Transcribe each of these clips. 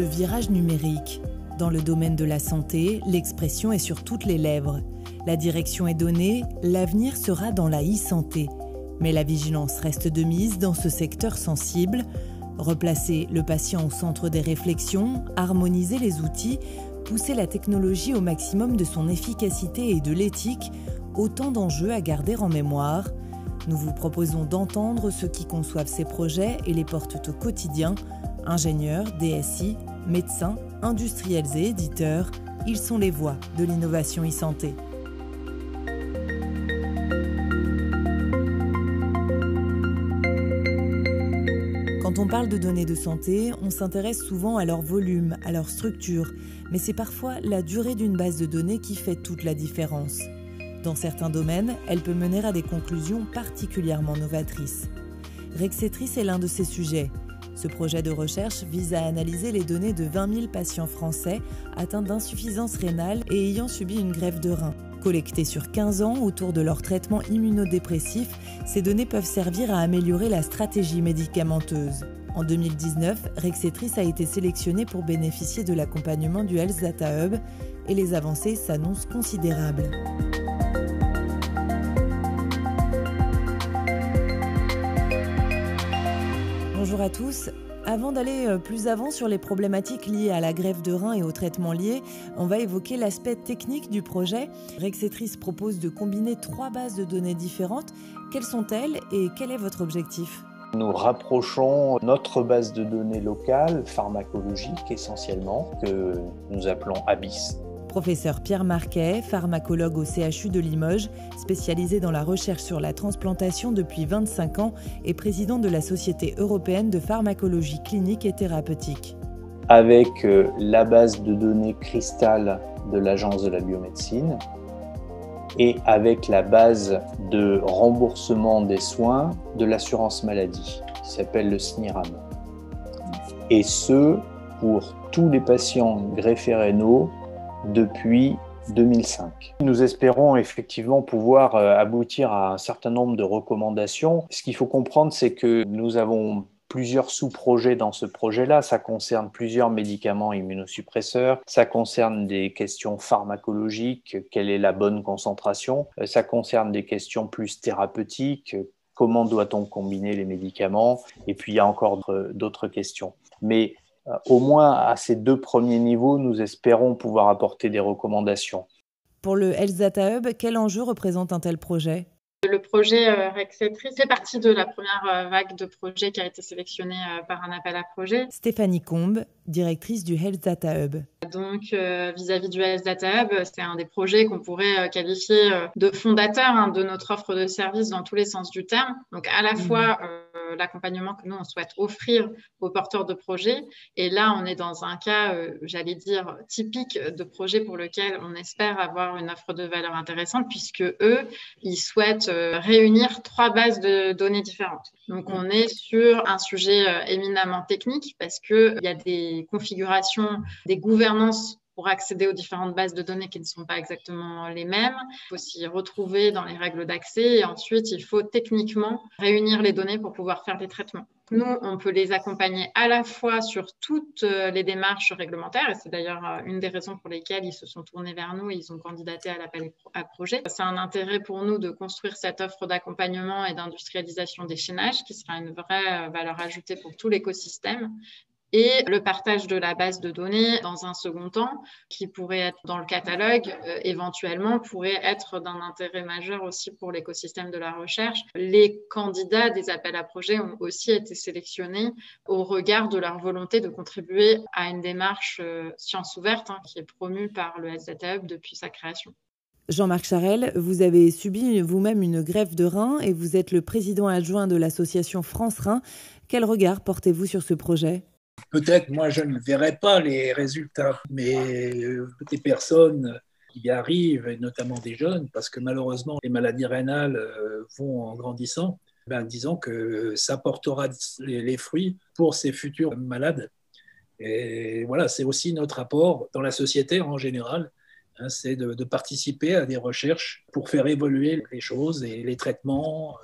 le virage numérique. Dans le domaine de la santé, l'expression est sur toutes les lèvres. La direction est donnée, l'avenir sera dans la e-santé. Mais la vigilance reste de mise dans ce secteur sensible. Replacer le patient au centre des réflexions, harmoniser les outils, pousser la technologie au maximum de son efficacité et de l'éthique, autant d'enjeux à garder en mémoire. Nous vous proposons d'entendre ceux qui conçoivent ces projets et les portent au quotidien, ingénieurs, DSI, médecins, industriels et éditeurs, ils sont les voix de l'innovation e-santé. Quand on parle de données de santé, on s'intéresse souvent à leur volume, à leur structure, mais c'est parfois la durée d'une base de données qui fait toute la différence. Dans certains domaines, elle peut mener à des conclusions particulièrement novatrices. Rexetris est l'un de ces sujets. Ce projet de recherche vise à analyser les données de 20 000 patients français atteints d'insuffisance rénale et ayant subi une greffe de rein. Collectées sur 15 ans autour de leur traitement immunodépressif, ces données peuvent servir à améliorer la stratégie médicamenteuse. En 2019, Rexetris a été sélectionné pour bénéficier de l'accompagnement du Health Data Hub et les avancées s'annoncent considérables. Bonjour à tous. Avant d'aller euh, plus avant sur les problématiques liées à la grève de rein et aux traitements liés, on va évoquer l'aspect technique du projet. Rexetris propose de combiner trois bases de données différentes. Quelles sont-elles et quel est votre objectif? Nous rapprochons notre base de données locale, pharmacologique essentiellement, que nous appelons ABIS, Professeur Pierre Marquet, pharmacologue au CHU de Limoges, spécialisé dans la recherche sur la transplantation depuis 25 ans et président de la Société européenne de pharmacologie clinique et thérapeutique. Avec euh, la base de données cristal de l'Agence de la biomédecine et avec la base de remboursement des soins de l'assurance maladie qui s'appelle le SNIRAM. Et ce, pour tous les patients greffés rénaux depuis 2005. Nous espérons effectivement pouvoir euh, aboutir à un certain nombre de recommandations. Ce qu'il faut comprendre, c'est que nous avons plusieurs sous-projets dans ce projet-là. Ça concerne plusieurs médicaments immunosuppresseurs, ça concerne des questions pharmacologiques, quelle est la bonne concentration, euh, ça concerne des questions plus thérapeutiques, comment doit-on combiner les médicaments, et puis il y a encore d'autres questions. Mais au moins à ces deux premiers niveaux, nous espérons pouvoir apporter des recommandations. Pour le Health Data Hub, quel enjeu représente un tel projet? Le projet euh, Rexetris fait partie de la première euh, vague de projets qui a été sélectionnée par un appel à projet. Stéphanie Combe, directrice du Health Data Hub. Donc, vis-à-vis du Health Data Hub, c'est un des projets qu'on pourrait qualifier de fondateur hein, de notre offre de services dans tous les sens du terme. Donc, à la mmh. fois euh, l'accompagnement que nous, on souhaite offrir aux porteurs de projets. Et là, on est dans un cas, euh, j'allais dire, typique de projet pour lequel on espère avoir une offre de valeur intéressante, puisque eux, ils souhaitent euh, réunir trois bases de données différentes. Donc, on est sur un sujet éminemment technique parce qu'il y a des configurations, des gouvernances pour accéder aux différentes bases de données qui ne sont pas exactement les mêmes. Il faut s'y retrouver dans les règles d'accès et ensuite, il faut techniquement réunir les données pour pouvoir faire des traitements. Nous, on peut les accompagner à la fois sur toutes euh, les démarches réglementaires, et c'est d'ailleurs euh, une des raisons pour lesquelles ils se sont tournés vers nous et ils ont candidaté à l'appel à projet. C'est un intérêt pour nous de construire cette offre d'accompagnement et d'industrialisation des chaînages, qui sera une vraie euh, valeur ajoutée pour tout l'écosystème, et le partage de la base de données dans un second temps, qui pourrait être dans le catalogue, euh, éventuellement pourrait être d'un intérêt majeur aussi pour l'écosystème de la recherche. Les candidats des appels à projets ont aussi été sélectionnés au regard de leur volonté de contribuer à une démarche euh, science ouverte hein, qui est promue par le SDT Hub depuis sa création. Jean-Marc Charel, vous avez subi vous-même une grève de rein et vous êtes le président adjoint de l'association France Rein. Quel regard portez-vous sur ce projet? Peut-être, moi, je ne verrai pas les résultats, mais euh, des personnes qui y arrivent, et notamment des jeunes, parce que malheureusement, les maladies rénales euh, vont en grandissant, ben, disons que ça portera les fruits pour ces futurs malades. Et voilà, c'est aussi notre apport dans la société en général, hein, c'est de, de, participer à des recherches pour faire évoluer les choses et les traitements,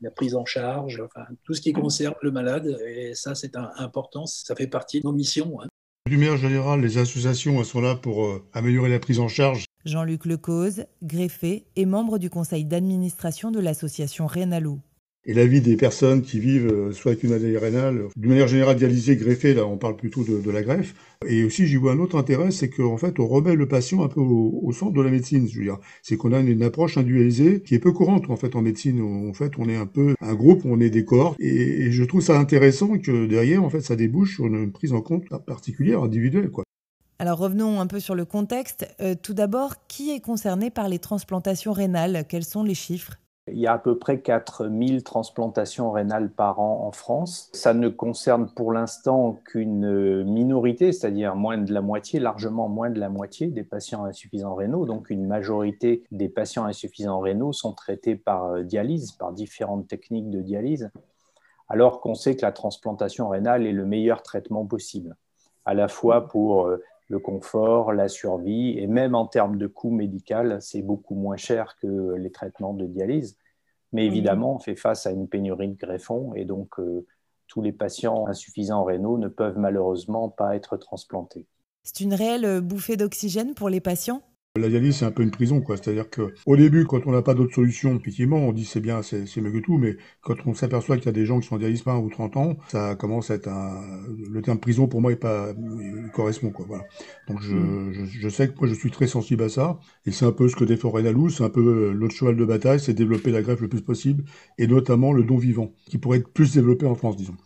la prise en charge, enfin, tout ce qui concerne le malade. Et ça, c'est important, ça fait partie de nos missions. Hein. D'une manière générale, les associations sont là pour euh, améliorer la prise en charge. Jean-Luc Lecause, greffé et membre du conseil d'administration de l'association Rénalou et la vie des personnes qui vivent euh, soit avec une maladie rénale, d'une manière générale dialysée, greffée, là on parle plutôt de, la greffe. Et aussi j'y vois un autre intérêt, c'est qu'en fait on remet le patient un peu au, centre de la médecine. C'est qu'on a une, approche individualisée qui est peu courante en fait en médecine. En fait on est un peu un groupe, on est des corps, et, je trouve ça intéressant que derrière en fait ça débouche sur une prise en compte particulière, individuelle. Alors revenons un peu sur le contexte. Euh, tout d'abord, qui est concerné par les transplantations rénales? Quels sont les chiffres? Il y a à peu près 4000 transplantations rénales par an en France. Ça ne concerne pour l'instant qu'une minorité, c'est-à-dire moins de la moitié, largement moins de la moitié des patients insuffisants rénaux. Donc une majorité des patients insuffisants rénaux sont traités par euh, dialyse, par différentes techniques de dialyse, alors qu'on sait que la transplantation rénale est le meilleur traitement possible, à la fois pour euh, le confort, la survie, et même en termes de coût médical, c'est beaucoup moins cher que les traitements de dialyse. Mais évidemment, on fait face à une pénurie de greffons, et donc euh, tous les patients insuffisants rénaux ne peuvent malheureusement pas être transplantés. C'est une réelle bouffée d'oxygène pour les patients? La dialyse, c'est un peu une prison, quoi. C'est-à-dire qu'au début, quand on n'a pas d'autre solution, effectivement, on dit c'est bien, c'est mieux que tout, mais quand on s'aperçoit qu'il y a des gens qui sont en dialyse 20 ou 30 ans, ça commence à être un. Le terme prison, pour moi, est pas, correspond, quoi. Voilà. Donc, mm. je, je, sais que moi, je suis très sensible à ça, et c'est un peu ce que défend Renalou, c'est un peu l'autre cheval de bataille, c'est développer la greffe le plus possible, et notamment le don vivant, qui pourrait être plus développé en France, disons.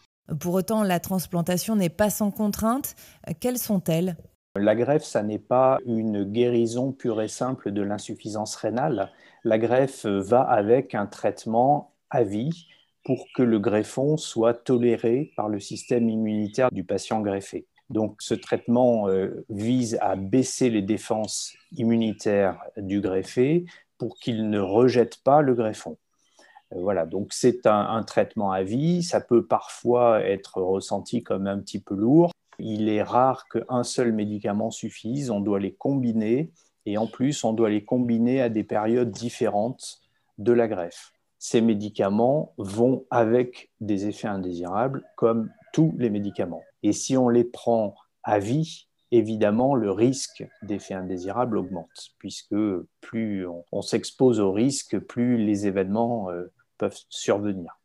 Pour autant, la transplantation n'est pas sans contrainte. Quelles sont-elles? La greffe, ça n'est pas une guérison pure et simple de l'insuffisance rénale. La greffe va avec un traitement à vie pour que le greffon soit toléré par le système immunitaire du patient greffé. Donc ce traitement euh, vise à baisser les défenses immunitaires du greffé pour qu'il ne rejette pas le greffon. Euh, voilà, donc c'est un, traitement à vie. Ça peut parfois être ressenti comme un petit peu lourd il est rare qu'un seul médicament suffise, on doit les combiner et en plus on doit les combiner à des périodes différentes de la greffe. Ces médicaments vont avec des effets indésirables comme tous les médicaments. Et si on les prend à vie, évidemment, le risque d'effets indésirables augmente, puisque plus on, s'expose au risque, plus les événements euh, peuvent survenir.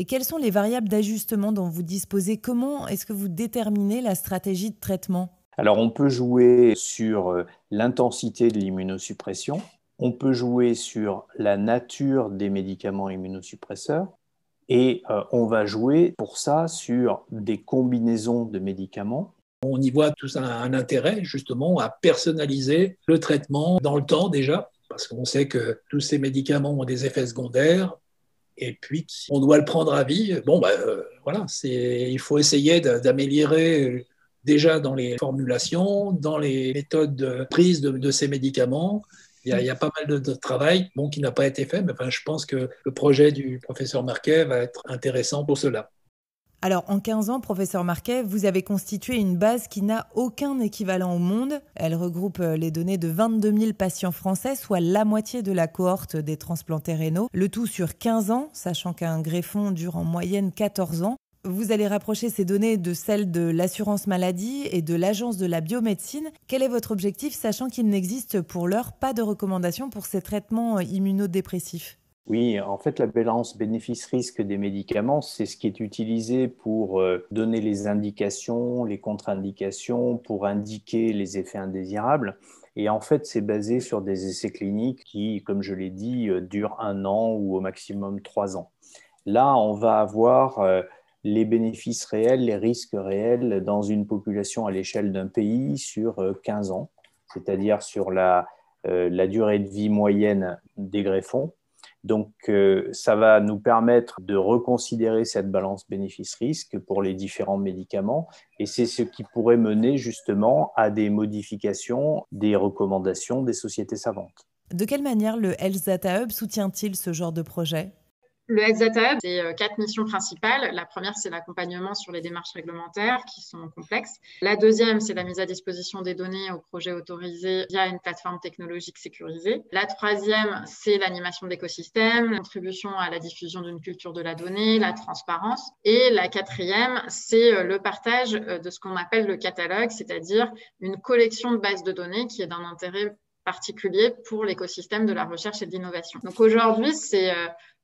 Et quelles sont les variables d'ajustement dont vous disposez? Comment est-ce que vous déterminez la stratégie de traitement? Alors on peut jouer sur euh, l'intensité de l'immunosuppression, on peut jouer sur la nature des médicaments immunosuppresseurs et euh, on va jouer pour ça sur des combinaisons de médicaments. On y voit tout un, un intérêt justement à personnaliser le traitement dans le temps déjà, parce qu'on sait que tous ces médicaments ont des effets secondaires, et puis on doit le prendre à vie. Bon, euh, voilà, il faut essayer d'améliorer euh, déjà dans les formulations, dans les méthodes de prise de, ces médicaments. Il y, a, pas mal de, travail bon, qui n'a pas été fait, mais enfin, je pense que le projet du professeur Marquet va être intéressant pour cela. Alors, en 15 ans, professeur Marquet, vous avez constitué une base qui n'a aucun équivalent au monde. Elle regroupe euh, les données de 22 000 patients français, soit la moitié de la cohorte des transplantés rénaux. Le tout sur 15 ans, sachant qu'un greffon dure en moyenne 14 ans. Vous allez rapprocher ces données de celles de l'assurance maladie et de l'agence de la biomédecine. Quel est votre objectif, sachant qu'il n'existe pour l'heure pas de recommandation pour ces traitements euh, immunodépressifs? Oui, en fait, la balance bénéfice-risque des médicaments, c'est ce qui est utilisé pour euh, donner les indications, les contre-indications, pour indiquer les effets indésirables. Et en fait, c'est basé sur des essais cliniques qui, comme je l'ai dit, euh, durent un an ou au maximum trois ans. Là, on va avoir euh, les bénéfices réels, les risques réels dans une population à l'échelle d'un pays sur 15 ans, c'est-à-dire sur la, la durée de vie moyenne des greffons donc, euh, ça va nous permettre de reconsidérer cette balance bénéfice-risque pour les différents médicaments et c'est ce qui pourrait mener justement à des modifications des recommandations des sociétés savantes. De quelle manière le Health Data Hub soutient-il ce genre de projet? Le Hub, c'est euh, quatre missions principales. La première, c'est l'accompagnement sur les démarches réglementaires qui sont complexes. La deuxième, c'est la mise à disposition des données aux projets autorisés via une plateforme technologique sécurisée. La troisième, c'est l'animation la contribution à la diffusion d'une culture de la donnée, la transparence. Et la quatrième, c'est euh, le partage euh, de ce qu'on appelle le catalogue, c'est-à-dire une collection de bases de données qui est d'un intérêt particulier pour l'écosystème de la recherche et de l'innovation. Donc aujourd'hui, c'est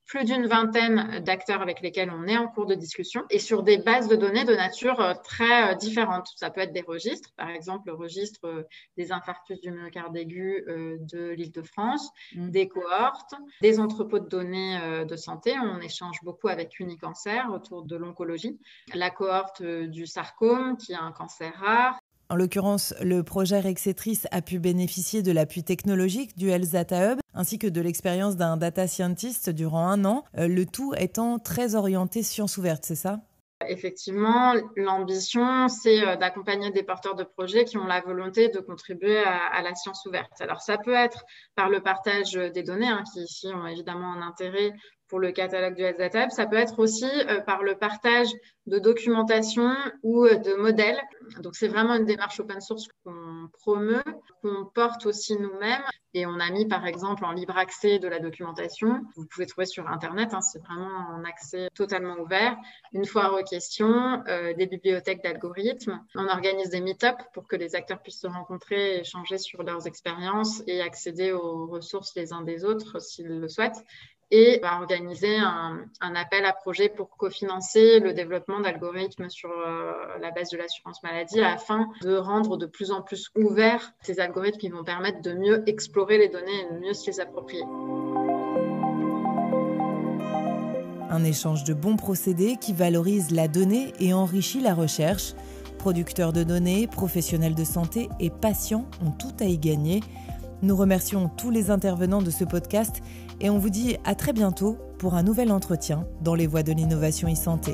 plus d'une vingtaine d'acteurs avec lesquels on est en cours de discussion et sur des bases de données de nature euh, très euh, différentes. Ça peut être des registres, par exemple le registre euh, des infarctus du myocarde aigu de l'Île-de-France, mm. des cohortes, des entrepôts de données de santé. On échange beaucoup avec Unicancer autour de l'oncologie, la cohorte du sarcome qui est un cancer rare, en l'occurrence, le projet Rexetris a pu bénéficier de l'appui technologique du Health Data Hub ainsi que de l'expérience d'un data scientist durant un an, euh, le tout étant très orienté science ouverte, c'est ça? Effectivement, l'ambition, c'est euh, d'accompagner des porteurs de projets qui ont la volonté de contribuer à, la science ouverte. Alors, ça peut être par le partage des données, hein, qui ici ont évidemment un intérêt pour le catalogue du Hub. Ça peut être aussi euh, par le partage de documentation ou de modèles donc, c'est vraiment une démarche open source qu'on promeut, qu'on porte aussi nous-mêmes. Et on a mis, par exemple, en libre accès de la documentation. Vous pouvez trouver sur Internet, hein, c'est vraiment en accès totalement ouvert. Une fois aux questions, euh, des bibliothèques d'algorithmes. On organise des meet-up pour que les acteurs puissent se rencontrer, échanger sur leurs expériences et accéder aux ressources les uns des autres s'ils le souhaitent et va organiser un, appel à projet pour cofinancer le développement d'algorithmes sur euh, la base de l'assurance maladie afin de rendre de plus en plus ouverts ces algorithmes qui vont permettre de mieux explorer les données et de mieux se les approprier. Un échange de bons procédés qui valorise la donnée et enrichit la recherche. Producteurs de données, professionnels de santé et patients ont tout à y gagner. Nous remercions tous les intervenants de ce podcast et on vous dit à très bientôt pour un nouvel entretien dans les voies de l'innovation e-santé.